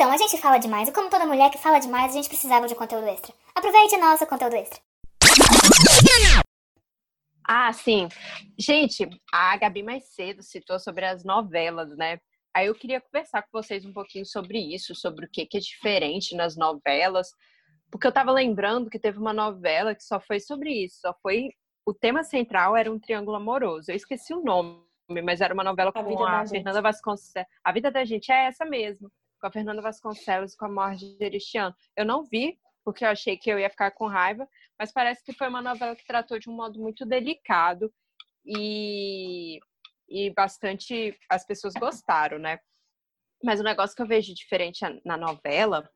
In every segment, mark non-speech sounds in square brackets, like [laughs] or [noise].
Então, a gente fala demais, e como toda mulher que fala demais, a gente precisava de conteúdo extra. Aproveite nosso conteúdo extra. Ah, sim. Gente, a Gabi mais cedo citou sobre as novelas, né? Aí eu queria conversar com vocês um pouquinho sobre isso, sobre o que, que é diferente nas novelas, porque eu tava lembrando que teve uma novela que só foi sobre isso, só foi o tema central era um triângulo amoroso. Eu esqueci o nome, mas era uma novela com a, a Fernanda Vasconcelos. A vida da gente é essa mesmo, com a Fernanda Vasconcelos e com a Marjorie Chiano. Eu não vi, porque eu achei que eu ia ficar com raiva, mas parece que foi uma novela que tratou de um modo muito delicado e, e bastante as pessoas gostaram, né? Mas o negócio que eu vejo diferente na novela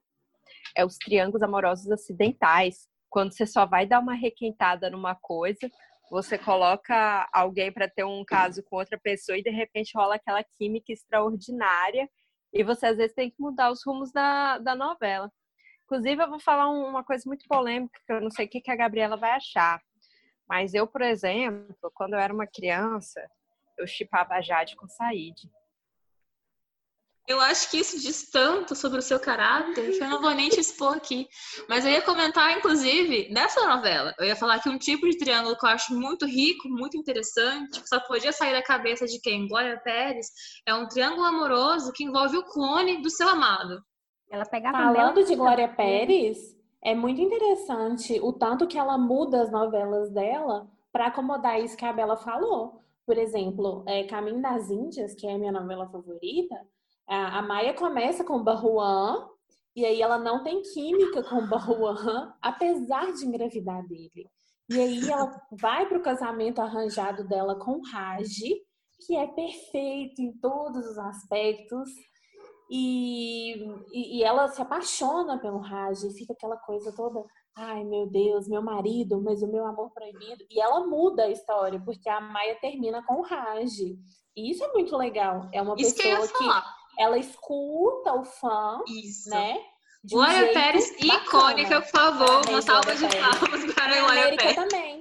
é os triângulos amorosos acidentais. Quando você só vai dar uma requentada numa coisa, você coloca alguém para ter um caso com outra pessoa e de repente rola aquela química extraordinária e você às vezes tem que mudar os rumos da, da novela. Inclusive, eu vou falar uma coisa muito polêmica, que eu não sei o que a Gabriela vai achar. Mas eu, por exemplo, quando eu era uma criança, eu chipava a Jade com Said. Eu acho que isso diz tanto sobre o seu caráter que eu não vou nem te expor aqui. Mas eu ia comentar, inclusive, nessa novela. Eu ia falar que um tipo de triângulo que eu acho muito rico, muito interessante, que só podia sair da cabeça de quem? Glória Pérez, é um triângulo amoroso que envolve o clone do seu amado. Ela pegava Falando de Glória Pérez, é muito interessante o tanto que ela muda as novelas dela para acomodar isso que a Bela falou. Por exemplo, é, Caminho das Índias, que é a minha novela favorita, a, Maia começa com o Barruan, e aí ela não tem química com o Barruan, apesar de engravidar dele. E aí ela vai para o casamento arranjado dela com o Raji, que é perfeito em todos os aspectos. E, e, e ela se apaixona pelo Raji, fica aquela coisa toda, ai meu Deus, meu marido, mas o meu amor proibido. E ela muda a história, porque a Maia termina com o Raji. E isso é muito legal. É uma isso pessoa que, ela escuta o fã, Isso. né? De Glória um Pérez, bacana. icônica, por favor. Uma salva de palmas para Glória América Pérez. também.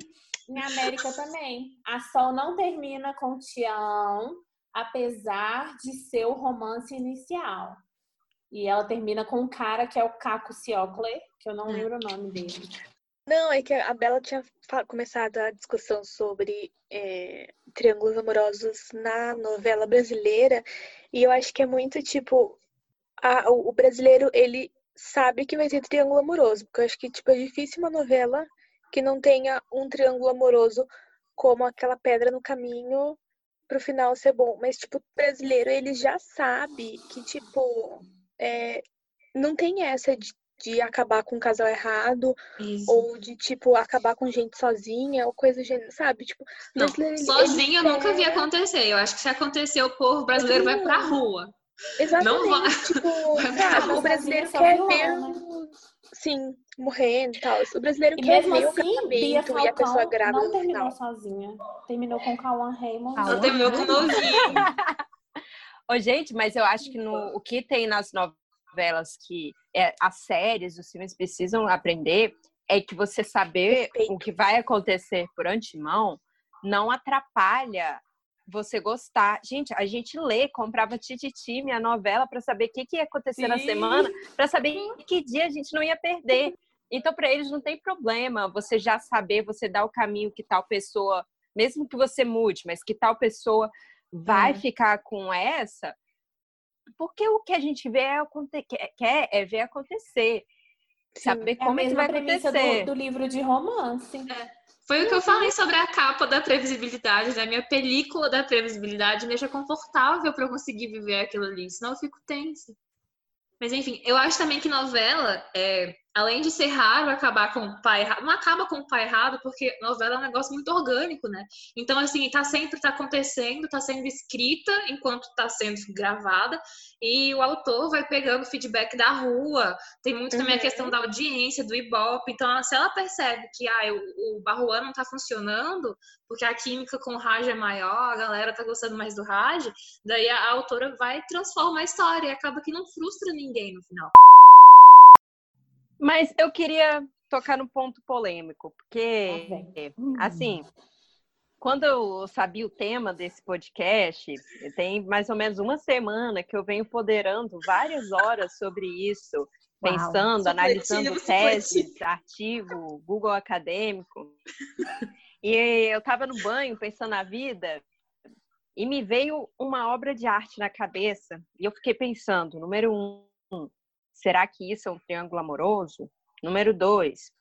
Em América também. A Sol não termina com Tião, apesar de ser o romance inicial. E ela termina com um cara que é o Caco Ciocle, que eu não hum. lembro o nome dele. Não, é que a Bela tinha começado a discussão sobre é, triângulos amorosos na novela brasileira e eu acho que é muito tipo a, o brasileiro ele sabe que vai ter triângulo amoroso, porque eu acho que tipo é difícil uma novela que não tenha um triângulo amoroso como aquela pedra no caminho pro final ser bom, mas tipo o brasileiro ele já sabe que tipo é, não tem essa de de acabar com um casal errado, Isso. ou de, tipo, acabar com gente sozinha, ou coisa, sabe? Tipo, não, sozinha eu nunca vi acontecer. Eu acho que se acontecer, o povo brasileiro vai pra rua. Exatamente. Não vai. Tipo, [laughs] sabe, o brasileiro quer ver. Né? Sim, morrendo e tal. O brasileiro e quer ver assim, o casamento e a pessoa grávida. Não terminou sozinha. Terminou com Cauã Raymond. Ela terminou com novinho. [laughs] Ô, gente, mas eu acho que no, o que tem nas novelas novelas que é, as séries, os filmes precisam aprender é que você saber Respeito. o que vai acontecer por antemão não atrapalha você gostar. Gente, a gente lê, comprava Tititi, minha novela, para saber o que, que ia acontecer Sim. na semana, para saber que dia a gente não ia perder. Então, para eles não tem problema você já saber, você dar o caminho que tal pessoa, mesmo que você mude, mas que tal pessoa vai é. ficar com essa, porque o que a gente vê é, quer é ver acontecer. Sim, saber é como é que vai acontecer. Do, do livro de romance. É. Foi o que eu falei sobre a capa da previsibilidade, né? Minha película da previsibilidade me deixa confortável para eu conseguir viver aquilo ali, senão eu fico tensa. Mas enfim, eu acho também que novela é, além de ser raro acabar com o pai errado, não acaba com o pai errado, porque novela é um negócio muito orgânico, né? Então, assim, tá sempre tá acontecendo, tá sendo escrita enquanto tá sendo gravada, e o autor vai pegando feedback da rua, tem muito também uhum. a questão da audiência, do Ibope, então se ela percebe que ah, o, o Barruan não tá funcionando, porque a química com o Raj é maior, a galera tá gostando mais do Raj, daí a, a autora vai transformar a história, e acaba que não frustra ninguém no final. Mas eu queria tocar no ponto polêmico, porque, ah, assim, quando eu sabia o tema desse podcast, tem mais ou menos uma semana que eu venho poderando várias horas sobre isso, pensando, analisando teses, artigo, Google acadêmico. E eu estava no banho pensando na vida e me veio uma obra de arte na cabeça e eu fiquei pensando, número um, será que isso é um triângulo amoroso? Número dois,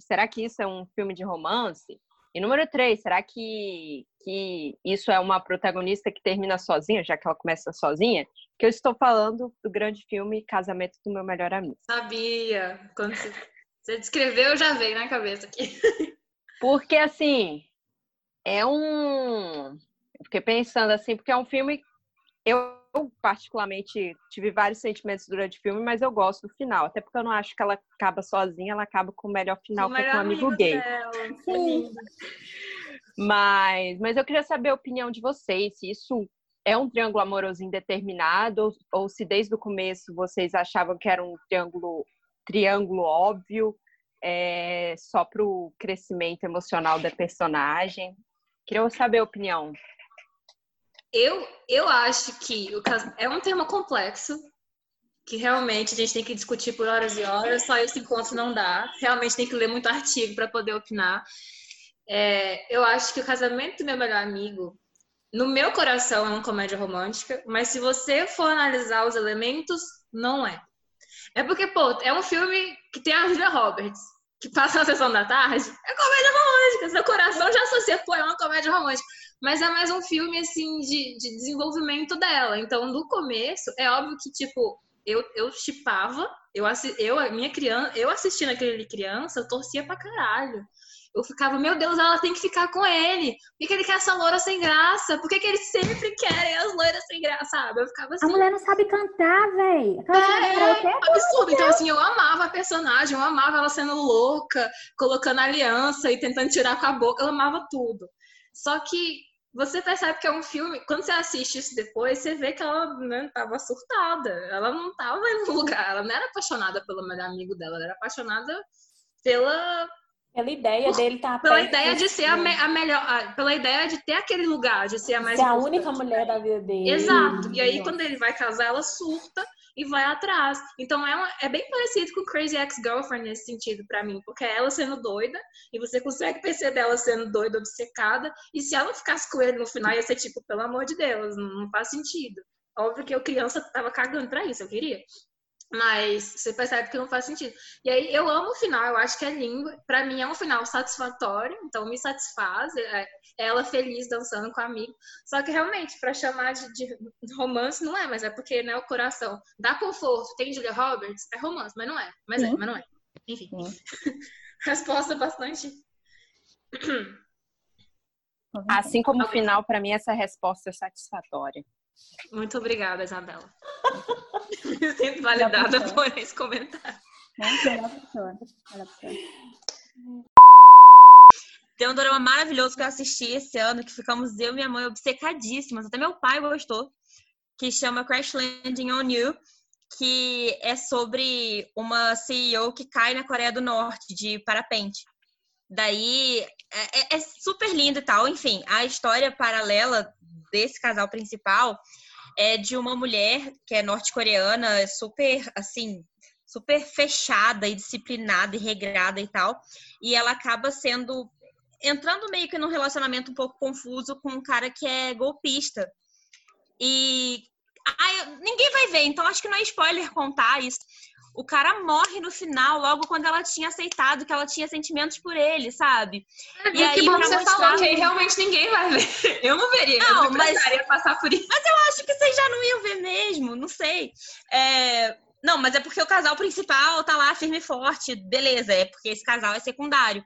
será que isso é um filme de romance? E número três, será que, que isso é uma protagonista que termina sozinha, já que ela começa sozinha? Que eu estou falando do grande filme Casamento do Meu Melhor Amigo. Sabia! Quando você descreveu, já veio na cabeça aqui. Porque, assim, é um. Eu fiquei pensando assim, porque é um filme. Eu eu, particularmente, tive vários sentimentos durante o filme, mas eu gosto do final. Até porque eu não acho que ela acaba sozinha, ela acaba com o melhor final, o que é com um amigo, amigo gay. Sim. Mas, mas eu queria saber a opinião de vocês, se isso é um triângulo amoroso indeterminado, ou, ou se desde o começo vocês achavam que era um triângulo, triângulo óbvio, é, só para o crescimento emocional da personagem. Queria saber a opinião eu, eu acho que o caso é um tema complexo, que realmente a gente tem que discutir por horas e horas, só esse encontro não dá. Realmente tem que ler muito artigo para poder opinar. É, eu acho que o casamento do meu melhor amigo, no meu coração, é uma comédia romântica, mas se você for analisar os elementos, não é. É porque, pô, é um filme que tem a Julia Roberts, que passa na sessão da tarde, é comédia romântica. Seu coração já associa, pô, é uma comédia romântica mas é mais um filme, assim, de, de desenvolvimento dela. Então, no começo, é óbvio que, tipo, eu, eu chipava, eu, eu, minha criança, eu assistindo aquele criança, eu torcia pra caralho. Eu ficava, meu Deus, ela tem que ficar com ele. Por que, ele quer essa loura sem graça? Por que, que eles sempre querem as loiras sem graça, sabe? Eu ficava assim. A mulher não sabe cantar, velho. É, é absurdo. Então, assim, eu amava a personagem, eu amava ela sendo louca, colocando aliança e tentando tirar com a boca. Eu amava tudo. Só que você percebe que é um filme. Quando você assiste isso depois, você vê que ela né, tava surtada. Ela não tava no [laughs] lugar. Ela não era apaixonada pelo melhor amigo dela, ela era apaixonada pela. Pela ideia por, dele estar tá Pela ideia de ser a, me, a melhor. A, pela ideia de ter aquele lugar, de ser a mais. Ser a única mulher da vida dele. Exato. E aí, quando ele vai casar, ela surta e vai atrás. Então é, uma, é bem parecido com Crazy Ex-Girlfriend nesse sentido para mim, porque é ela sendo doida e você consegue perceber ela sendo doida, obcecada, e se ela ficasse com ele no final ia ser tipo, pelo amor de Deus, não faz sentido. Óbvio que eu criança tava cagando pra isso, eu queria. Mas você percebe que não faz sentido. E aí eu amo o final, eu acho que é lindo. Para mim é um final satisfatório, então me satisfaz. É, ela feliz dançando com a amigo. Só que realmente, para chamar de, de, romance, não é, mas é porque né, o coração dá conforto. Tem Julia Roberts, é romance, mas não é. Mas é, é, mas não é. Enfim. [laughs] Resposta bastante. Assim como o final, para mim, essa resposta é satisfatória. Muito obrigada, Isabela. Me sinto validada por esse comentário. Tem um drama maravilhoso que eu assisti esse ano, que ficamos eu e minha mãe obcecadíssimas. Até meu pai gostou. Que chama Crash Landing on You, que é sobre uma CEO que cai na Coreia do Norte de parapente. Daí é, é, é super lindo e tal. Enfim, a história paralela desse casal principal é de uma mulher que é norte-coreana, super, assim, super fechada e disciplinada e regrada e tal. E ela acaba sendo entrando meio que num relacionamento um pouco confuso com um cara que é golpista. E ai, ninguém vai ver, então acho que não é spoiler contar isso o cara morre no final, logo quando ela tinha aceitado que ela tinha sentimentos por ele, sabe? É, e aí, que bom que você mostrar... falou que aí realmente ninguém vai ver. [laughs] Eu não veria, não, mas eu passar por isso. Mas eu acho que vocês já não iam ver mesmo, não sei. É... Não, mas é porque o casal principal tá lá firme e forte, beleza, é porque esse casal é secundário.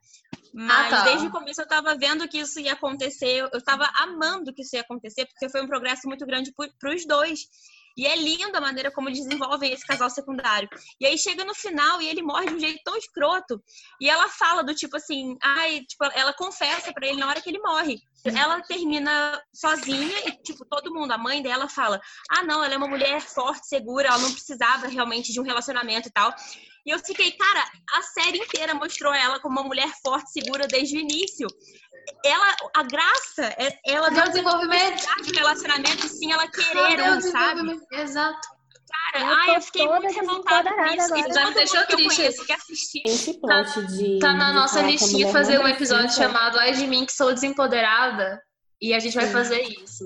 Mas ah, tá. desde o começo eu tava vendo que isso ia acontecer, eu tava amando que isso ia acontecer, porque foi um progresso muito grande para os dois. E é linda a maneira como desenvolvem esse casal secundário. E aí chega no final e ele morre de um jeito tão escroto. E ela fala do tipo assim, ai, tipo, ela confessa para ele na hora que ele morre. Ela termina sozinha e, tipo, todo mundo, a mãe dela fala: ah, não, ela é uma mulher forte, segura, ela não precisava realmente de um relacionamento e tal. E eu fiquei, cara, a série inteira mostrou ela como uma mulher forte, segura desde o início. Ela, a graça, é ela o desenvolvimento? de relacionamento, sim, ela querendo, sabe? Exato. Cara, Eu ai, eu fiquei muito revoltada com isso. Agora. Já me deixou mundo que eu triste que. Esse plot de. Tá na de nossa a listinha fazer um episódio precisa- chamado Ai de mim que sou desempoderada. E a gente vai Sim. fazer isso.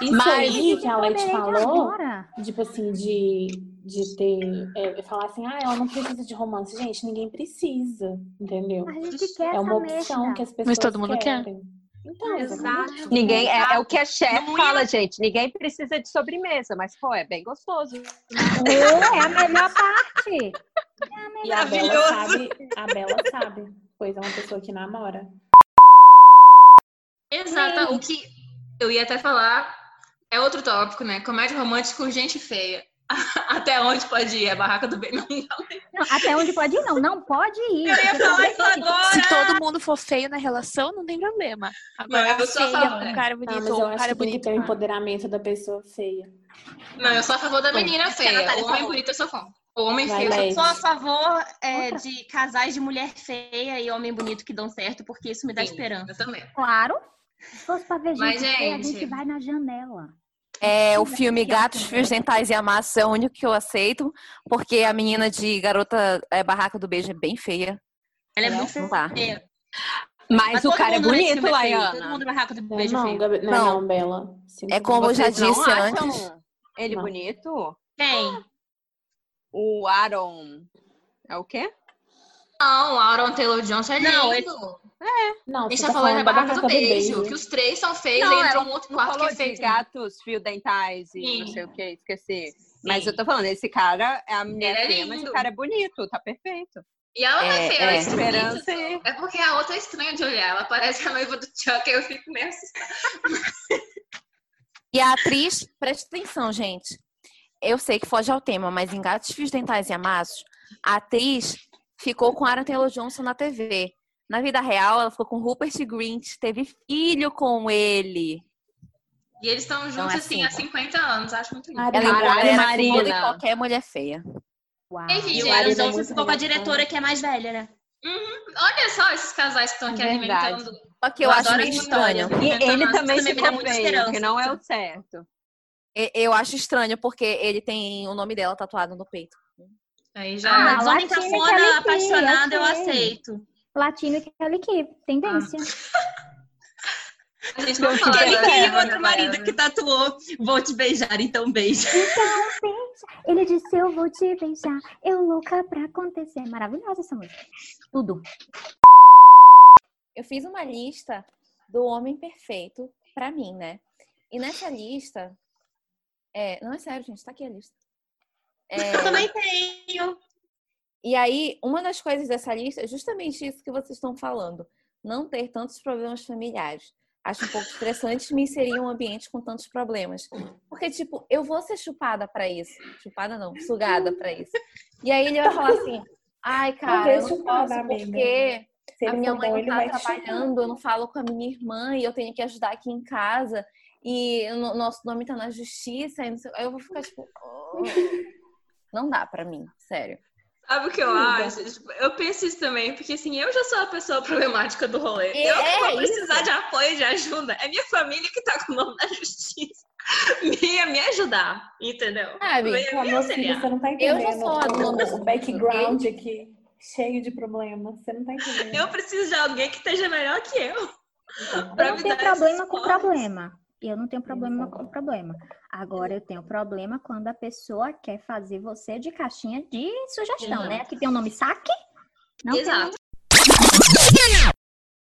Isso Mas- aí que a Leite de falou, agora. tipo assim, de, de ter. É, falar assim, ah, ela não precisa de romance. Gente, ninguém precisa, entendeu? A gente quer É uma essa opção merda. que as pessoas todo mundo quer. Então, Exato. Ninguém, é, é o que a chefe Não ia- fala, gente. Ninguém precisa de sobremesa, mas, pô, é bem gostoso. É, é a melhor parte. E a Bela Maravilhoso. sabe, a Bela sabe, pois é uma pessoa que namora. Exato. O que eu ia até falar é outro tópico, né? Comédia romântica com gente feia. [laughs] Até onde pode ir? A barraca do bem não Não, até onde pode ir, não. Não pode ir. Eu ia falar isso agora. Se todo mundo for feio na relação, não tem problema. Agora, Não, eu sou a feia, favor. um cara Ah, bonito, eu um acho cara que tem que bonito. ter o empoderamento da pessoa feia. Não, eu sou a favor da menina feia. Natália O homem bonito eu sou fã. O homem Vai, feio eu sou a favor é, de casais de mulher feia e homem bonito que dão certo, porque isso me dá Sim, esperança. Eu também. Claro. Se fosse pra ver gente, Mas, feia, a gente- gente vai na janela. É, o filme Gatos, Fios Dentais e Amassa é o único que eu aceito, porque a menina de Garota é, Barraca do Beijo é bem feia. Ela é Não, muito feia. Mas, o todo cara é nesse bonito, filme é. Todo Laiana. mundo barraco do Não, beijo não, feio. Gabi- não, Não. não, Bela. Sinto É como eu já disse antes. ele Não. bonito? Quem? O Aaron. É o quê? Não, Aaron Taylor Johnson é lindo. Não, Não, A gente tá tá falando da barraca do beijo, que os três são feios, Não, entrou ela um outro quarto que é feio. gatos, fio dentais e Sim. não sei o que, esqueci. Mas Sim. eu tô falando, esse cara é a mulher Ele é feia, mas o cara é bonito, tá perfeito. E ela é É, feia, ela é é. Esperança É porque a outra é estranha de olhar. Ela parece a noiva do Chuck, aí eu fico meio assustada. E a atriz, preste atenção, gente. Eu sei que foge ao tema, mas em Gatos, Fios Dentais e Amassos, a atriz ficou com Aaron Taylor Johnson na TV. Na vida real, ela ficou com Rupert Grint, teve filho com ele. E eles estão juntos, é assim, há 50 anos. Acho muito lindo. Ela empodera Marina. toda e qualquer mulher feia. Uau. Enfim, E o gente, Aaron é Johnson ficou com a diretora que é mais velha, né? olha só esses casais que estão aqui Verdade. alimentando. Só que eu, Eu acho adoro meio estranho. E Então, ele também muita feio, esperança. que não é o certo. Eu acho estranho porque ele tem o nome dela tatuado no peito. Aí já. Ah, Ah, mas homem Latina e cafona, apaixonado, eu ok. aceito. Latino e Kelly Key. Tendência. a gente não fala Aquele dela, que né, outro marido que tatuou, vou te beijar, então beijo. Ele disse, eu vou te beijar. Eu louca pra acontecer. Maravilhosa essa música. Tudo. Eu fiz uma lista do homem perfeito pra mim, né? E nessa lista. É, não é sério, gente, tá aqui a lista. É, Eu também tenho. E aí, uma das coisas dessa lista é justamente isso que vocês estão falando. Não ter tantos problemas familiares. Acho um pouco estressante me inserir em um ambiente com tantos problemas. Porque, tipo, eu vou ser chupada pra isso. Chupada não, sugada pra isso. E aí ele vai falar assim: ai, cara, eu não posso porque a minha mãe não tá trabalhando, eu não falo com a minha irmã e eu tenho que ajudar aqui em casa. E o nosso nome tá na justiça. Aí eu vou ficar tipo. "Oh". Não dá pra mim, sério. Sabe o que eu acho? Tipo, eu penso isso também, porque assim, eu já sou a pessoa problemática do rolê. É, eu não vou é precisar isso. de apoio, de ajuda. É minha família que tá com o nome da justiça. Minha me ajudar, entendeu? Sabe? Venha Pô, me auxiliar. você não tá Eu entendendo já sou a dona o, o background aqui, cheio de problemas. Você não tá entendendo. Eu preciso de alguém que esteja melhor que eu. Eu não dar problema com problema. Eu não tenho problema com problema. Agora eu tenho problema quando a pessoa quer fazer você de caixinha de sugestão, Exato. né? Aqui tem o nome saque. Não tem Exato.